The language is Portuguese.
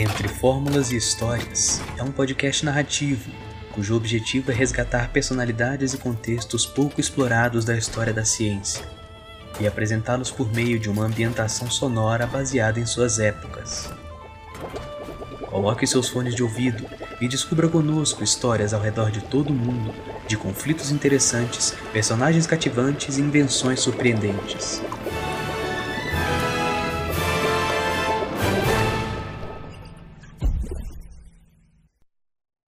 Entre Fórmulas e Histórias é um podcast narrativo cujo objetivo é resgatar personalidades e contextos pouco explorados da história da ciência e apresentá-los por meio de uma ambientação sonora baseada em suas épocas. Coloque seus fones de ouvido e descubra conosco histórias ao redor de todo o mundo, de conflitos interessantes, personagens cativantes e invenções surpreendentes.